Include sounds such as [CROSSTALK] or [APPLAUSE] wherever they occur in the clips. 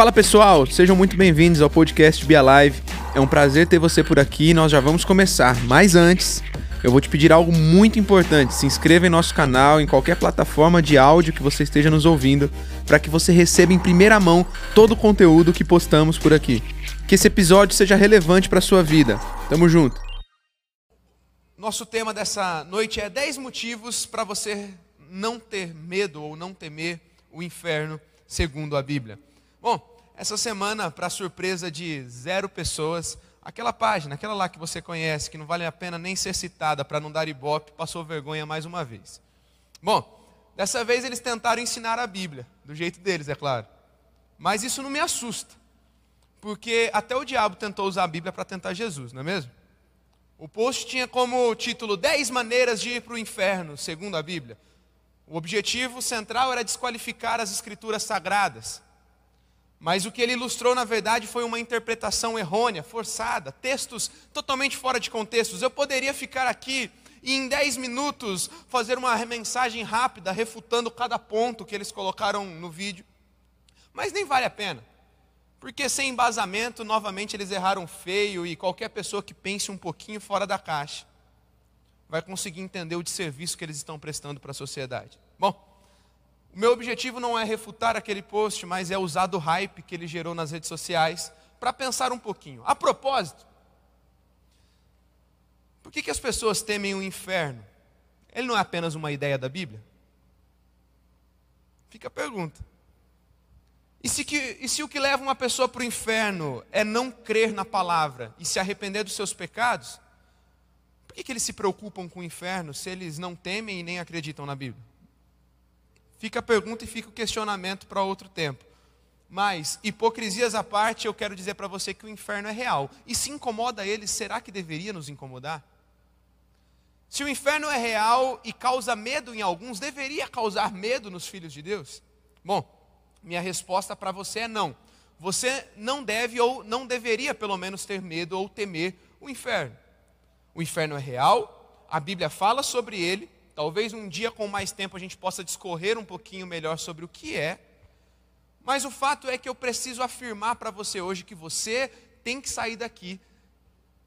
Fala pessoal, sejam muito bem-vindos ao podcast Be Alive. É um prazer ter você por aqui e nós já vamos começar. Mas antes, eu vou te pedir algo muito importante. Se inscreva em nosso canal, em qualquer plataforma de áudio que você esteja nos ouvindo, para que você receba em primeira mão todo o conteúdo que postamos por aqui. Que esse episódio seja relevante para sua vida. Tamo junto. Nosso tema dessa noite é 10 motivos para você não ter medo ou não temer o inferno, segundo a Bíblia. Bom, essa semana, para surpresa de zero pessoas, aquela página, aquela lá que você conhece, que não vale a pena nem ser citada para não dar ibope, passou vergonha mais uma vez. Bom, dessa vez eles tentaram ensinar a Bíblia, do jeito deles, é claro. Mas isso não me assusta, porque até o diabo tentou usar a Bíblia para tentar Jesus, não é mesmo? O post tinha como título 10 maneiras de ir para o inferno, segundo a Bíblia. O objetivo central era desqualificar as escrituras sagradas. Mas o que ele ilustrou, na verdade, foi uma interpretação errônea, forçada, textos totalmente fora de contextos. Eu poderia ficar aqui e em 10 minutos fazer uma mensagem rápida, refutando cada ponto que eles colocaram no vídeo. Mas nem vale a pena. Porque sem embasamento, novamente eles erraram feio e qualquer pessoa que pense um pouquinho fora da caixa vai conseguir entender o desserviço que eles estão prestando para a sociedade. Bom, o meu objetivo não é refutar aquele post, mas é usar do hype que ele gerou nas redes sociais para pensar um pouquinho. A propósito, por que, que as pessoas temem o inferno? Ele não é apenas uma ideia da Bíblia? Fica a pergunta. E se, que, e se o que leva uma pessoa para o inferno é não crer na palavra e se arrepender dos seus pecados, por que, que eles se preocupam com o inferno se eles não temem e nem acreditam na Bíblia? Fica a pergunta e fica o questionamento para outro tempo. Mas, hipocrisias à parte, eu quero dizer para você que o inferno é real. E se incomoda eles, será que deveria nos incomodar? Se o inferno é real e causa medo em alguns, deveria causar medo nos filhos de Deus? Bom, minha resposta para você é não. Você não deve ou não deveria, pelo menos, ter medo ou temer o inferno. O inferno é real, a Bíblia fala sobre ele. Talvez um dia, com mais tempo, a gente possa discorrer um pouquinho melhor sobre o que é. Mas o fato é que eu preciso afirmar para você hoje que você tem que sair daqui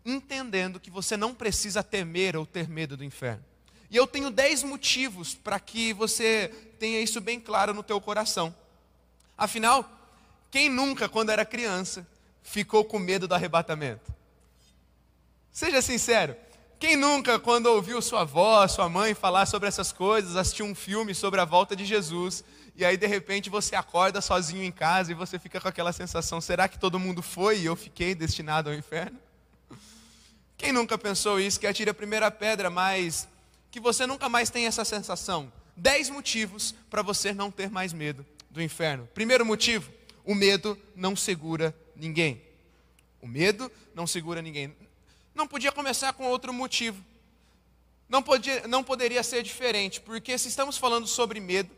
entendendo que você não precisa temer ou ter medo do inferno. E eu tenho dez motivos para que você tenha isso bem claro no teu coração. Afinal, quem nunca, quando era criança, ficou com medo do arrebatamento? Seja sincero, quem nunca, quando ouviu sua avó, sua mãe falar sobre essas coisas, assistiu um filme sobre a volta de Jesus, e aí de repente você acorda sozinho em casa e você fica com aquela sensação: será que todo mundo foi e eu fiquei destinado ao inferno? [LAUGHS] Quem nunca pensou isso? Que atire a primeira pedra, mas que você nunca mais tenha essa sensação. Dez motivos para você não ter mais medo do inferno. Primeiro motivo: o medo não segura ninguém. O medo não segura ninguém. Não podia começar com outro motivo. Não, podia, não poderia ser diferente, porque se estamos falando sobre medo,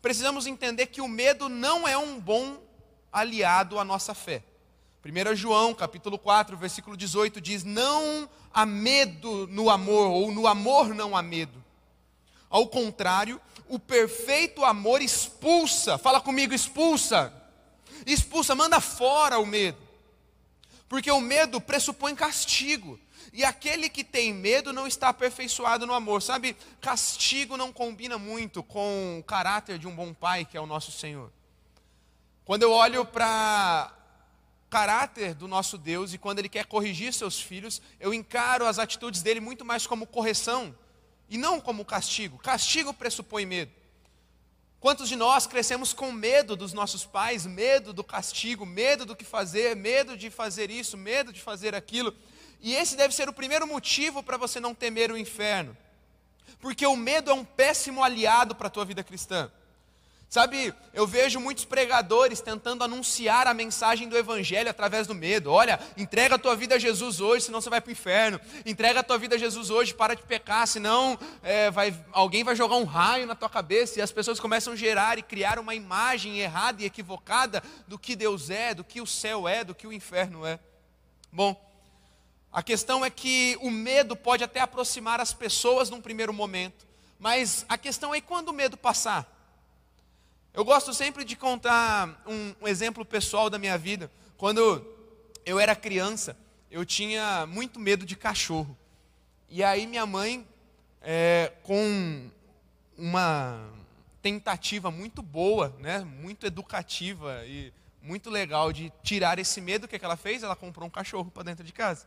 precisamos entender que o medo não é um bom aliado à nossa fé. 1 João, capítulo 4, versículo 18 diz: Não há medo no amor, ou no amor não há medo. Ao contrário, o perfeito amor expulsa, fala comigo, expulsa. Expulsa, manda fora o medo. Porque o medo pressupõe castigo. E aquele que tem medo não está aperfeiçoado no amor. Sabe, castigo não combina muito com o caráter de um bom pai, que é o nosso Senhor. Quando eu olho para caráter do nosso Deus e quando ele quer corrigir seus filhos, eu encaro as atitudes dele muito mais como correção e não como castigo. Castigo pressupõe medo. Quantos de nós crescemos com medo dos nossos pais, medo do castigo, medo do que fazer, medo de fazer isso, medo de fazer aquilo? E esse deve ser o primeiro motivo para você não temer o inferno. Porque o medo é um péssimo aliado para a tua vida cristã. Sabe, eu vejo muitos pregadores tentando anunciar a mensagem do Evangelho através do medo. Olha, entrega a tua vida a Jesus hoje, senão você vai para o inferno. Entrega a tua vida a Jesus hoje, para de pecar, senão é, vai, alguém vai jogar um raio na tua cabeça. E as pessoas começam a gerar e criar uma imagem errada e equivocada do que Deus é, do que o céu é, do que o inferno é. Bom, a questão é que o medo pode até aproximar as pessoas num primeiro momento, mas a questão é quando o medo passar. Eu gosto sempre de contar um, um exemplo pessoal da minha vida. Quando eu era criança, eu tinha muito medo de cachorro. E aí minha mãe, é, com uma tentativa muito boa, né, muito educativa e muito legal de tirar esse medo, o que, que ela fez? Ela comprou um cachorro para dentro de casa.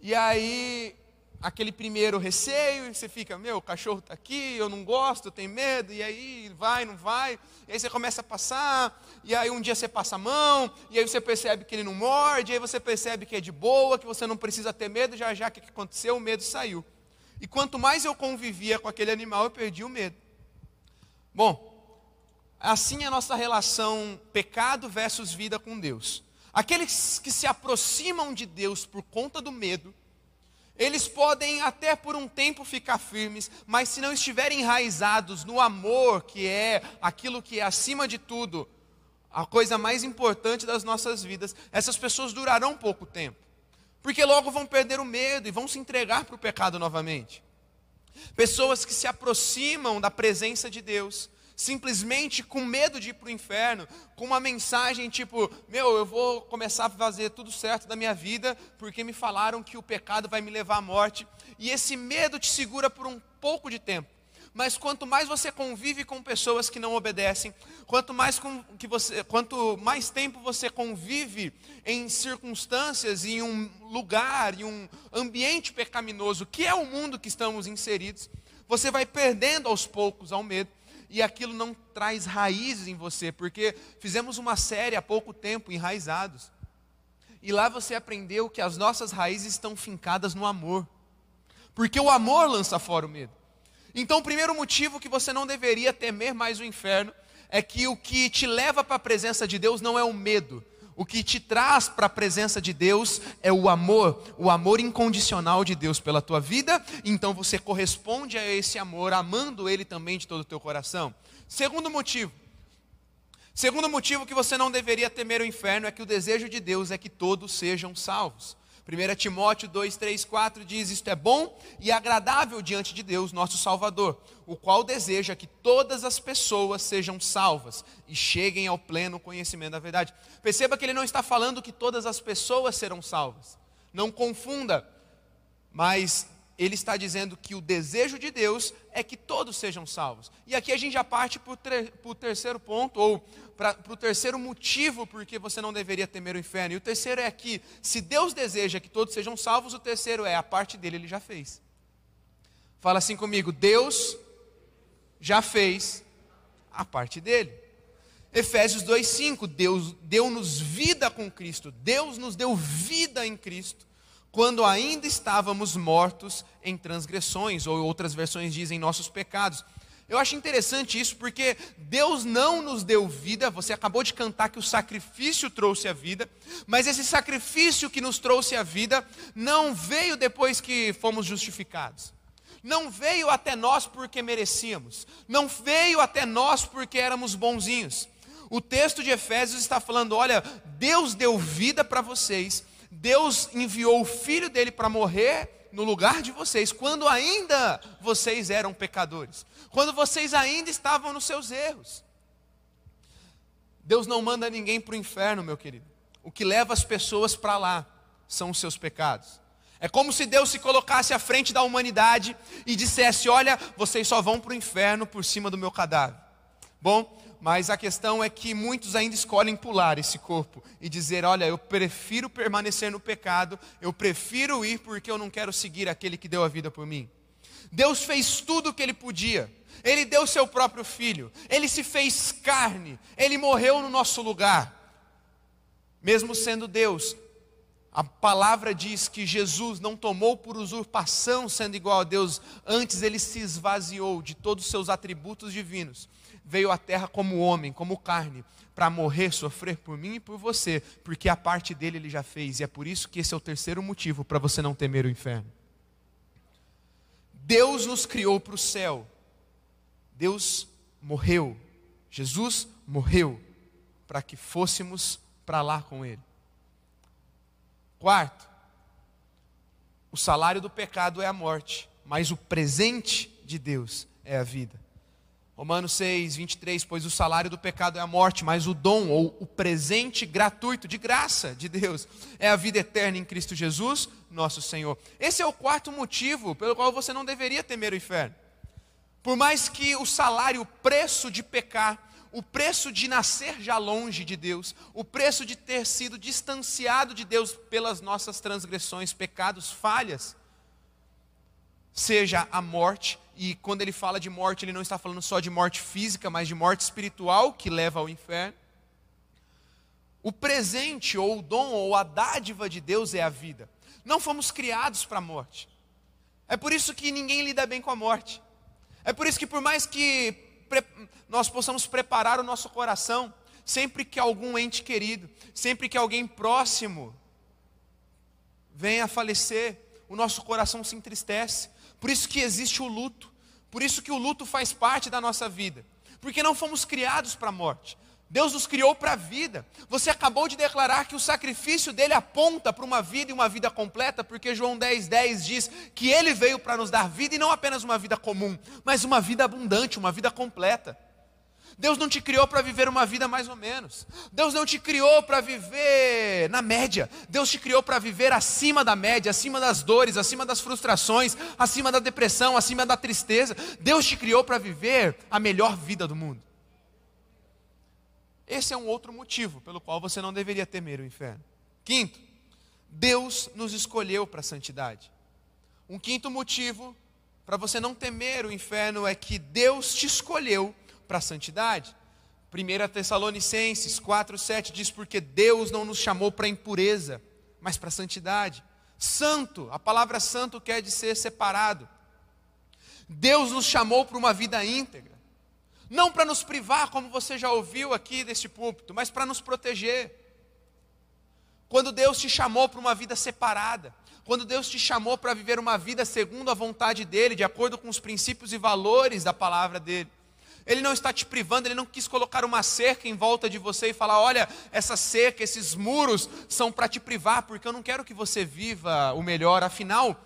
E aí aquele primeiro receio, e você fica, meu, o cachorro está aqui, eu não gosto, eu tenho medo, e aí vai, não vai, e aí você começa a passar, e aí um dia você passa a mão, e aí você percebe que ele não morde, e aí você percebe que é de boa, que você não precisa ter medo, já já o que aconteceu, o medo saiu. E quanto mais eu convivia com aquele animal, eu perdi o medo. Bom, assim é a nossa relação pecado versus vida com Deus. Aqueles que se aproximam de Deus por conta do medo, eles podem até por um tempo ficar firmes, mas se não estiverem enraizados no amor, que é aquilo que é acima de tudo, a coisa mais importante das nossas vidas, essas pessoas durarão pouco tempo. Porque logo vão perder o medo e vão se entregar para o pecado novamente. Pessoas que se aproximam da presença de Deus, simplesmente com medo de ir para o inferno, com uma mensagem tipo: Meu, eu vou começar a fazer tudo certo da minha vida, porque me falaram que o pecado vai me levar à morte. E esse medo te segura por um pouco de tempo. Mas quanto mais você convive com pessoas que não obedecem, quanto mais, com, que você, quanto mais tempo você convive em circunstâncias, em um lugar, em um ambiente pecaminoso, que é o mundo que estamos inseridos, você vai perdendo aos poucos ao medo e aquilo não traz raízes em você, porque fizemos uma série há pouco tempo, Enraizados. E lá você aprendeu que as nossas raízes estão fincadas no amor. Porque o amor lança fora o medo. Então, o primeiro motivo que você não deveria temer mais o inferno é que o que te leva para a presença de Deus não é o medo, o que te traz para a presença de Deus é o amor, o amor incondicional de Deus pela tua vida, então você corresponde a esse amor, amando Ele também de todo o teu coração. Segundo motivo, segundo motivo que você não deveria temer o inferno é que o desejo de Deus é que todos sejam salvos. 1 Timóteo 2, 3, 4 diz: Isto é bom e agradável diante de Deus, nosso Salvador, o qual deseja que todas as pessoas sejam salvas e cheguem ao pleno conhecimento da verdade. Perceba que ele não está falando que todas as pessoas serão salvas. Não confunda, mas ele está dizendo que o desejo de Deus é que todos sejam salvos. E aqui a gente já parte para o terceiro ponto, ou para o terceiro motivo porque você não deveria temer o inferno. E o terceiro é que, se Deus deseja que todos sejam salvos, o terceiro é a parte dele, ele já fez. Fala assim comigo: Deus já fez a parte dele. Efésios 2,5: Deus deu-nos vida com Cristo, Deus nos deu vida em Cristo quando ainda estávamos mortos em transgressões, ou outras versões dizem nossos pecados. Eu acho interessante isso porque Deus não nos deu vida, você acabou de cantar que o sacrifício trouxe a vida, mas esse sacrifício que nos trouxe a vida não veio depois que fomos justificados. Não veio até nós porque merecíamos, não veio até nós porque éramos bonzinhos. O texto de Efésios está falando: olha, Deus deu vida para vocês, Deus enviou o filho dele para morrer no lugar de vocês, quando ainda vocês eram pecadores, quando vocês ainda estavam nos seus erros. Deus não manda ninguém para o inferno, meu querido. O que leva as pessoas para lá são os seus pecados. É como se Deus se colocasse à frente da humanidade e dissesse: Olha, vocês só vão para o inferno por cima do meu cadáver. Bom, mas a questão é que muitos ainda escolhem pular esse corpo e dizer: olha, eu prefiro permanecer no pecado, eu prefiro ir porque eu não quero seguir aquele que deu a vida por mim. Deus fez tudo o que ele podia. Ele deu seu próprio filho, ele se fez carne, ele morreu no nosso lugar. Mesmo sendo Deus, a palavra diz que Jesus não tomou por usurpação sendo igual a Deus, antes ele se esvaziou de todos os seus atributos divinos veio à terra como homem, como carne, para morrer, sofrer por mim e por você, porque a parte dele ele já fez, e é por isso que esse é o terceiro motivo para você não temer o inferno. Deus nos criou para o céu, Deus morreu, Jesus morreu para que fôssemos para lá com Ele. Quarto, o salário do pecado é a morte, mas o presente de Deus é a vida. Romanos 6, 23, pois o salário do pecado é a morte, mas o dom ou o presente gratuito de graça de Deus é a vida eterna em Cristo Jesus, nosso Senhor. Esse é o quarto motivo pelo qual você não deveria temer o inferno. Por mais que o salário, o preço de pecar, o preço de nascer já longe de Deus, o preço de ter sido distanciado de Deus pelas nossas transgressões, pecados, falhas, seja a morte, e quando ele fala de morte, ele não está falando só de morte física, mas de morte espiritual que leva ao inferno. O presente, ou o dom, ou a dádiva de Deus é a vida. Não fomos criados para a morte. É por isso que ninguém lida bem com a morte. É por isso que, por mais que nós possamos preparar o nosso coração, sempre que algum ente querido, sempre que alguém próximo venha a falecer, o nosso coração se entristece. Por isso que existe o luto. Por isso que o luto faz parte da nossa vida. Porque não fomos criados para a morte. Deus nos criou para a vida. Você acabou de declarar que o sacrifício dele aponta para uma vida e uma vida completa, porque João 10, 10 diz que ele veio para nos dar vida e não apenas uma vida comum, mas uma vida abundante, uma vida completa. Deus não te criou para viver uma vida mais ou menos. Deus não te criou para viver na média. Deus te criou para viver acima da média, acima das dores, acima das frustrações, acima da depressão, acima da tristeza. Deus te criou para viver a melhor vida do mundo. Esse é um outro motivo pelo qual você não deveria temer o inferno. Quinto, Deus nos escolheu para a santidade. Um quinto motivo para você não temer o inferno é que Deus te escolheu para a santidade. 1 Tessalonicenses 4,7 diz: Porque Deus não nos chamou para impureza, mas para santidade. Santo, a palavra santo quer dizer separado. Deus nos chamou para uma vida íntegra. Não para nos privar, como você já ouviu aqui deste púlpito, mas para nos proteger. Quando Deus te chamou para uma vida separada, quando Deus te chamou para viver uma vida segundo a vontade dEle, de acordo com os princípios e valores da palavra dEle, ele não está te privando, ele não quis colocar uma cerca em volta de você e falar: olha, essa cerca, esses muros são para te privar, porque eu não quero que você viva o melhor. Afinal,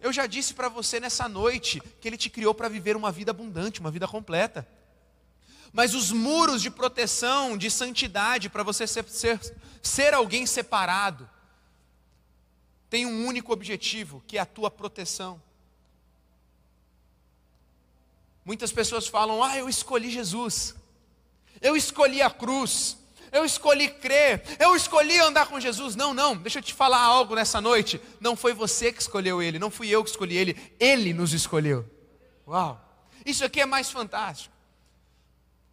eu já disse para você nessa noite que ele te criou para viver uma vida abundante, uma vida completa. Mas os muros de proteção, de santidade, para você ser, ser, ser alguém separado, tem um único objetivo, que é a tua proteção. Muitas pessoas falam: Ah, eu escolhi Jesus, eu escolhi a cruz, eu escolhi crer, eu escolhi andar com Jesus. Não, não, deixa eu te falar algo nessa noite. Não foi você que escolheu ele, não fui eu que escolhi ele, ele nos escolheu. Uau, isso aqui é mais fantástico.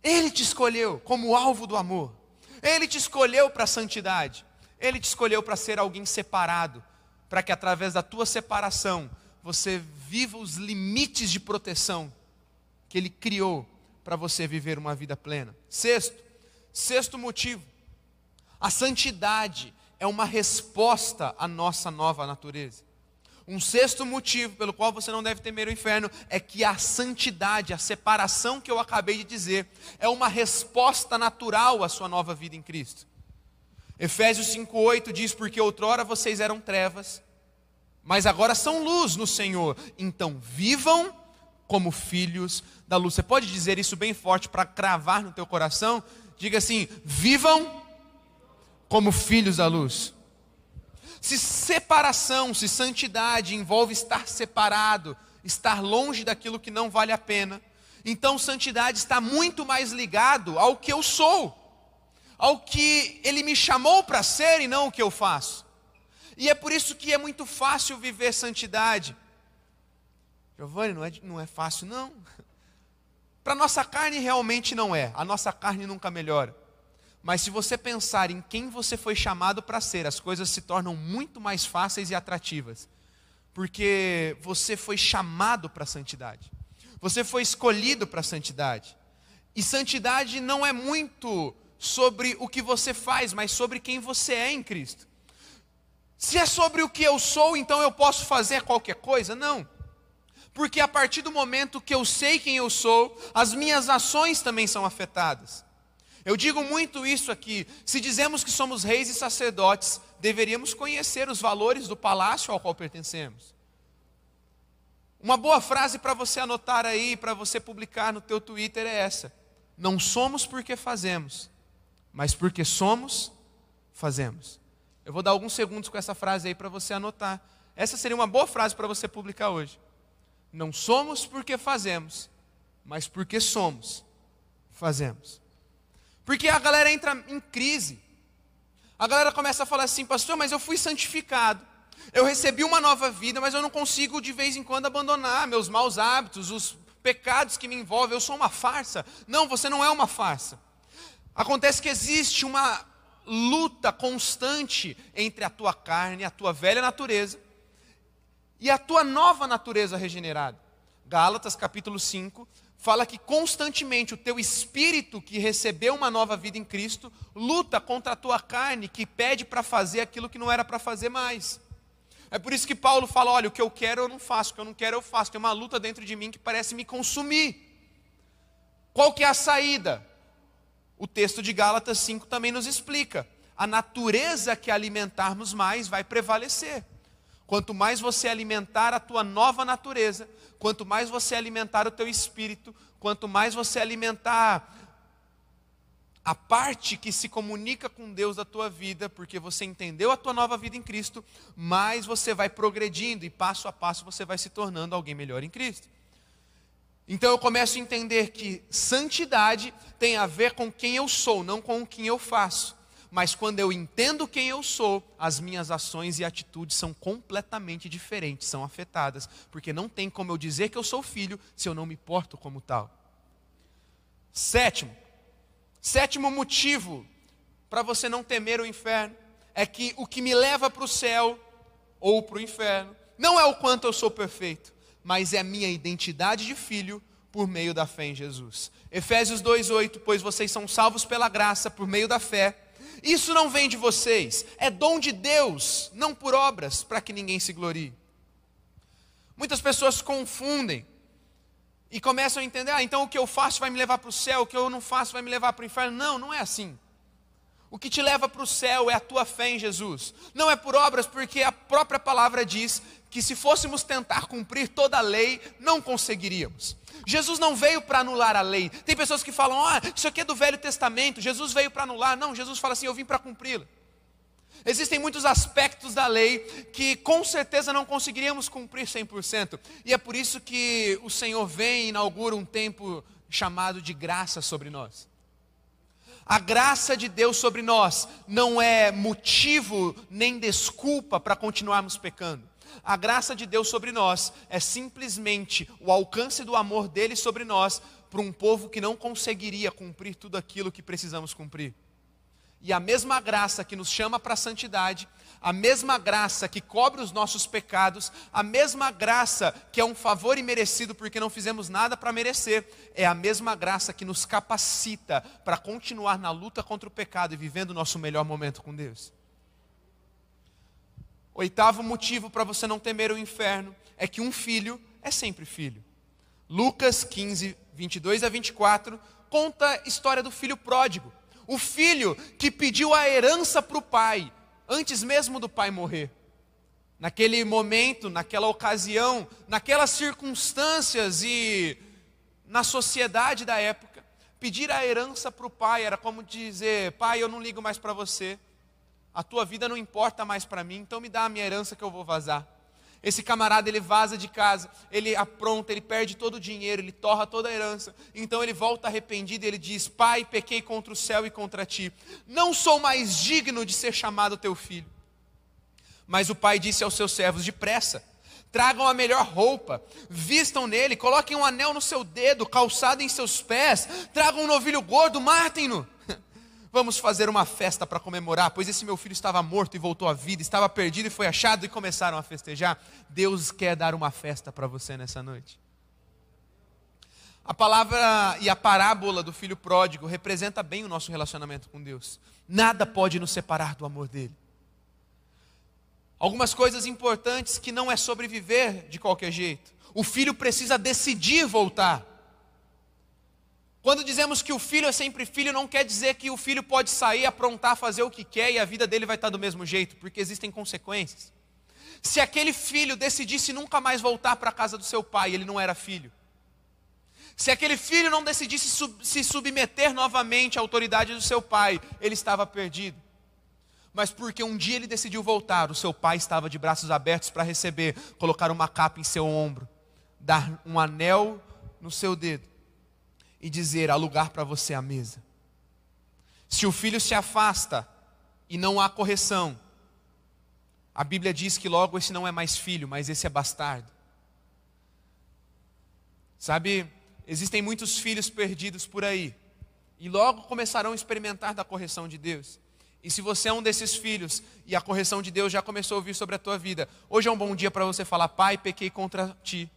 Ele te escolheu como alvo do amor, ele te escolheu para a santidade, ele te escolheu para ser alguém separado, para que através da tua separação você viva os limites de proteção que Ele criou para você viver uma vida plena. Sexto, sexto motivo, a santidade é uma resposta à nossa nova natureza. Um sexto motivo pelo qual você não deve temer o inferno é que a santidade, a separação que eu acabei de dizer, é uma resposta natural à sua nova vida em Cristo. Efésios 5,8 diz: Porque outrora vocês eram trevas, mas agora são luz no Senhor, então vivam como filhos da luz. Você pode dizer isso bem forte para cravar no teu coração? Diga assim: vivam como filhos da luz. Se separação, se santidade envolve estar separado, estar longe daquilo que não vale a pena, então santidade está muito mais ligado ao que eu sou, ao que ele me chamou para ser e não o que eu faço. E é por isso que é muito fácil viver santidade. Giovanni, não é, não é fácil, não. [LAUGHS] Para nossa carne realmente não é. A nossa carne nunca melhora. Mas se você pensar em quem você foi chamado para ser, as coisas se tornam muito mais fáceis e atrativas. Porque você foi chamado para a santidade. Você foi escolhido para a santidade. E santidade não é muito sobre o que você faz, mas sobre quem você é em Cristo. Se é sobre o que eu sou, então eu posso fazer qualquer coisa? Não porque a partir do momento que eu sei quem eu sou, as minhas ações também são afetadas. Eu digo muito isso aqui. Se dizemos que somos reis e sacerdotes, deveríamos conhecer os valores do palácio ao qual pertencemos. Uma boa frase para você anotar aí, para você publicar no teu Twitter é essa: Não somos porque fazemos, mas porque somos, fazemos. Eu vou dar alguns segundos com essa frase aí para você anotar. Essa seria uma boa frase para você publicar hoje. Não somos porque fazemos, mas porque somos, fazemos. Porque a galera entra em crise. A galera começa a falar assim, pastor, mas eu fui santificado. Eu recebi uma nova vida, mas eu não consigo de vez em quando abandonar meus maus hábitos, os pecados que me envolvem. Eu sou uma farsa. Não, você não é uma farsa. Acontece que existe uma luta constante entre a tua carne, a tua velha natureza, e a tua nova natureza regenerada. Gálatas capítulo 5 fala que constantemente o teu espírito que recebeu uma nova vida em Cristo luta contra a tua carne que pede para fazer aquilo que não era para fazer mais. É por isso que Paulo fala: olha, o que eu quero eu não faço, o que eu não quero eu faço. Tem uma luta dentro de mim que parece me consumir. Qual que é a saída? O texto de Gálatas 5 também nos explica. A natureza que alimentarmos mais vai prevalecer. Quanto mais você alimentar a tua nova natureza, quanto mais você alimentar o teu espírito, quanto mais você alimentar a parte que se comunica com Deus da tua vida, porque você entendeu a tua nova vida em Cristo, mais você vai progredindo e passo a passo você vai se tornando alguém melhor em Cristo. Então eu começo a entender que santidade tem a ver com quem eu sou, não com o que eu faço. Mas quando eu entendo quem eu sou, as minhas ações e atitudes são completamente diferentes, são afetadas, porque não tem como eu dizer que eu sou filho se eu não me porto como tal. Sétimo, Sétimo motivo para você não temer o inferno é que o que me leva para o céu ou para o inferno não é o quanto eu sou perfeito, mas é a minha identidade de filho por meio da fé em Jesus. Efésios 2:8, pois vocês são salvos pela graça por meio da fé. Isso não vem de vocês, é dom de Deus, não por obras, para que ninguém se glorie. Muitas pessoas confundem e começam a entender: ah, então o que eu faço vai me levar para o céu, o que eu não faço vai me levar para o inferno. Não, não é assim. O que te leva para o céu é a tua fé em Jesus. Não é por obras, porque a própria palavra diz que se fôssemos tentar cumprir toda a lei, não conseguiríamos. Jesus não veio para anular a lei. Tem pessoas que falam: ah, isso aqui é do Velho Testamento, Jesus veio para anular. Não, Jesus fala assim: eu vim para cumpri-la. Existem muitos aspectos da lei que com certeza não conseguiríamos cumprir 100%. E é por isso que o Senhor vem e inaugura um tempo chamado de graça sobre nós. A graça de Deus sobre nós não é motivo nem desculpa para continuarmos pecando. A graça de Deus sobre nós é simplesmente o alcance do amor dele sobre nós para um povo que não conseguiria cumprir tudo aquilo que precisamos cumprir. E a mesma graça que nos chama para a santidade, a mesma graça que cobre os nossos pecados, a mesma graça que é um favor imerecido porque não fizemos nada para merecer, é a mesma graça que nos capacita para continuar na luta contra o pecado e vivendo o nosso melhor momento com Deus. Oitavo motivo para você não temer o inferno é que um filho é sempre filho. Lucas 15, 22 a 24 conta a história do filho pródigo o filho que pediu a herança para o pai, antes mesmo do pai morrer. Naquele momento, naquela ocasião, naquelas circunstâncias e na sociedade da época, pedir a herança para o pai era como dizer: pai, eu não ligo mais para você, a tua vida não importa mais para mim, então me dá a minha herança que eu vou vazar. Esse camarada ele vaza de casa, ele apronta, ele perde todo o dinheiro, ele torra toda a herança. Então ele volta arrependido e ele diz: Pai, pequei contra o céu e contra ti. Não sou mais digno de ser chamado teu filho. Mas o pai disse aos seus servos: Depressa, tragam a melhor roupa, vistam nele, coloquem um anel no seu dedo, calçado em seus pés, tragam um novilho gordo, matem-no. [LAUGHS] Vamos fazer uma festa para comemorar, pois esse meu filho estava morto e voltou à vida, estava perdido e foi achado, e começaram a festejar. Deus quer dar uma festa para você nessa noite. A palavra e a parábola do filho pródigo representa bem o nosso relacionamento com Deus. Nada pode nos separar do amor dele. Algumas coisas importantes que não é sobreviver de qualquer jeito. O filho precisa decidir voltar. Quando dizemos que o filho é sempre filho, não quer dizer que o filho pode sair, aprontar, fazer o que quer e a vida dele vai estar do mesmo jeito, porque existem consequências. Se aquele filho decidisse nunca mais voltar para a casa do seu pai, ele não era filho. Se aquele filho não decidisse sub se submeter novamente à autoridade do seu pai, ele estava perdido. Mas porque um dia ele decidiu voltar, o seu pai estava de braços abertos para receber, colocar uma capa em seu ombro, dar um anel no seu dedo e dizer: há lugar para você à mesa. Se o filho se afasta e não há correção, a Bíblia diz que logo esse não é mais filho, mas esse é bastardo. Sabe, existem muitos filhos perdidos por aí, e logo começarão a experimentar da correção de Deus. E se você é um desses filhos e a correção de Deus já começou a vir sobre a tua vida, hoje é um bom dia para você falar: Pai, pequei contra ti.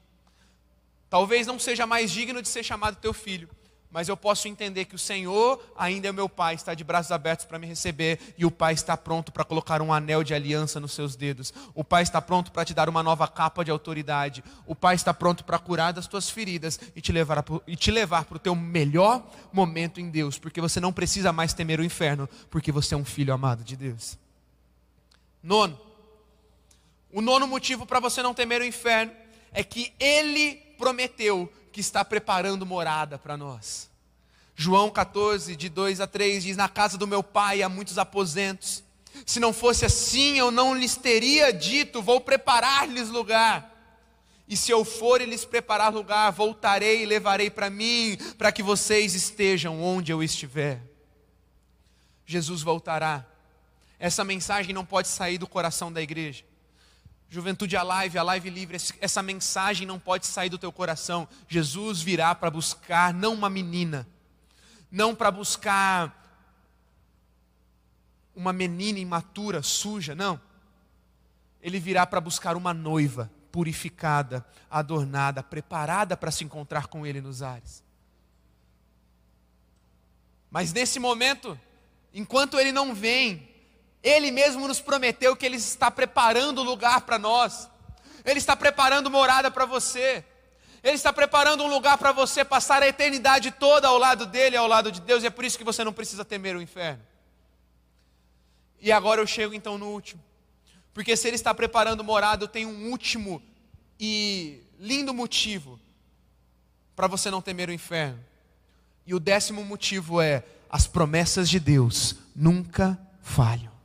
Talvez não seja mais digno de ser chamado teu filho, mas eu posso entender que o Senhor ainda é meu Pai, está de braços abertos para me receber, e o Pai está pronto para colocar um anel de aliança nos seus dedos, o Pai está pronto para te dar uma nova capa de autoridade, o Pai está pronto para curar das tuas feridas e te levar e te levar para o teu melhor momento em Deus, porque você não precisa mais temer o inferno, porque você é um filho amado de Deus. Nono, o nono motivo para você não temer o inferno é que Ele prometeu que está preparando morada para nós. João 14, de 2 a 3 diz: Na casa do meu pai há muitos aposentos. Se não fosse assim, eu não lhes teria dito: Vou preparar-lhes lugar. E se eu for e lhes preparar lugar, voltarei e levarei para mim, para que vocês estejam onde eu estiver. Jesus voltará. Essa mensagem não pode sair do coração da igreja. Juventude Alive, a Live Livre, essa mensagem não pode sair do teu coração. Jesus virá para buscar não uma menina, não para buscar uma menina imatura, suja, não. Ele virá para buscar uma noiva purificada, adornada, preparada para se encontrar com ele nos ares. Mas nesse momento, enquanto ele não vem, ele mesmo nos prometeu que Ele está preparando lugar para nós, Ele está preparando morada para você, Ele está preparando um lugar para você passar a eternidade toda ao lado dEle, ao lado de Deus, e é por isso que você não precisa temer o inferno. E agora eu chego então no último, porque se Ele está preparando morada, eu tenho um último e lindo motivo para você não temer o inferno. E o décimo motivo é: as promessas de Deus nunca falham.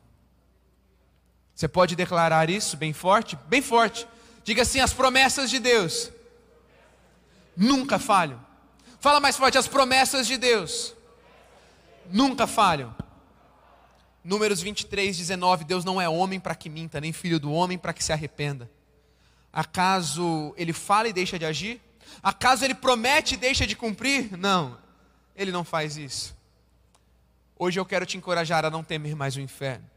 Você pode declarar isso bem forte? Bem forte. Diga assim: as promessas de Deus nunca falham. Fala mais forte: as promessas de Deus nunca falham. Números 23, 19: Deus não é homem para que minta, nem filho do homem para que se arrependa. Acaso ele fala e deixa de agir? Acaso ele promete e deixa de cumprir? Não, ele não faz isso. Hoje eu quero te encorajar a não temer mais o inferno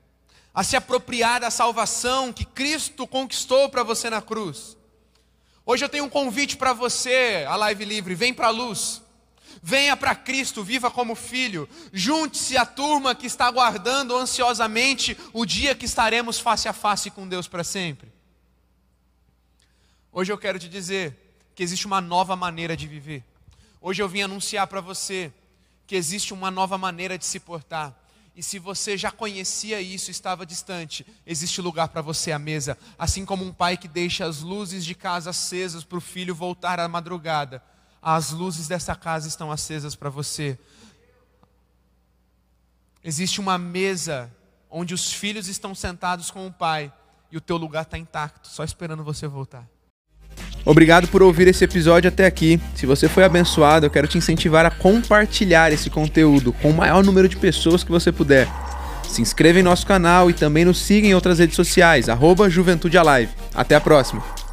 a se apropriar da salvação que Cristo conquistou para você na cruz. Hoje eu tenho um convite para você, a Live Livre, vem para a luz. Venha para Cristo, viva como filho. Junte-se à turma que está aguardando ansiosamente o dia que estaremos face a face com Deus para sempre. Hoje eu quero te dizer que existe uma nova maneira de viver. Hoje eu vim anunciar para você que existe uma nova maneira de se portar. E se você já conhecia isso, estava distante, existe lugar para você à mesa. Assim como um pai que deixa as luzes de casa acesas para o filho voltar à madrugada, as luzes dessa casa estão acesas para você. Existe uma mesa onde os filhos estão sentados com o pai e o teu lugar está intacto, só esperando você voltar. Obrigado por ouvir esse episódio até aqui. Se você foi abençoado, eu quero te incentivar a compartilhar esse conteúdo com o maior número de pessoas que você puder. Se inscreva em nosso canal e também nos siga em outras redes sociais, arroba Juventude Alive. Até a próxima!